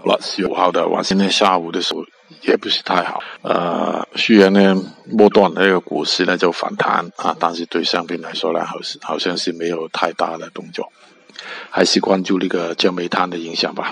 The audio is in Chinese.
好了，十五号的晚，今天下午的时候也不是太好。呃，虽然呢，末段那个股市呢就反弹啊，但是对商品来说呢，好像好像是没有太大的动作，还是关注那个焦煤炭的影响吧。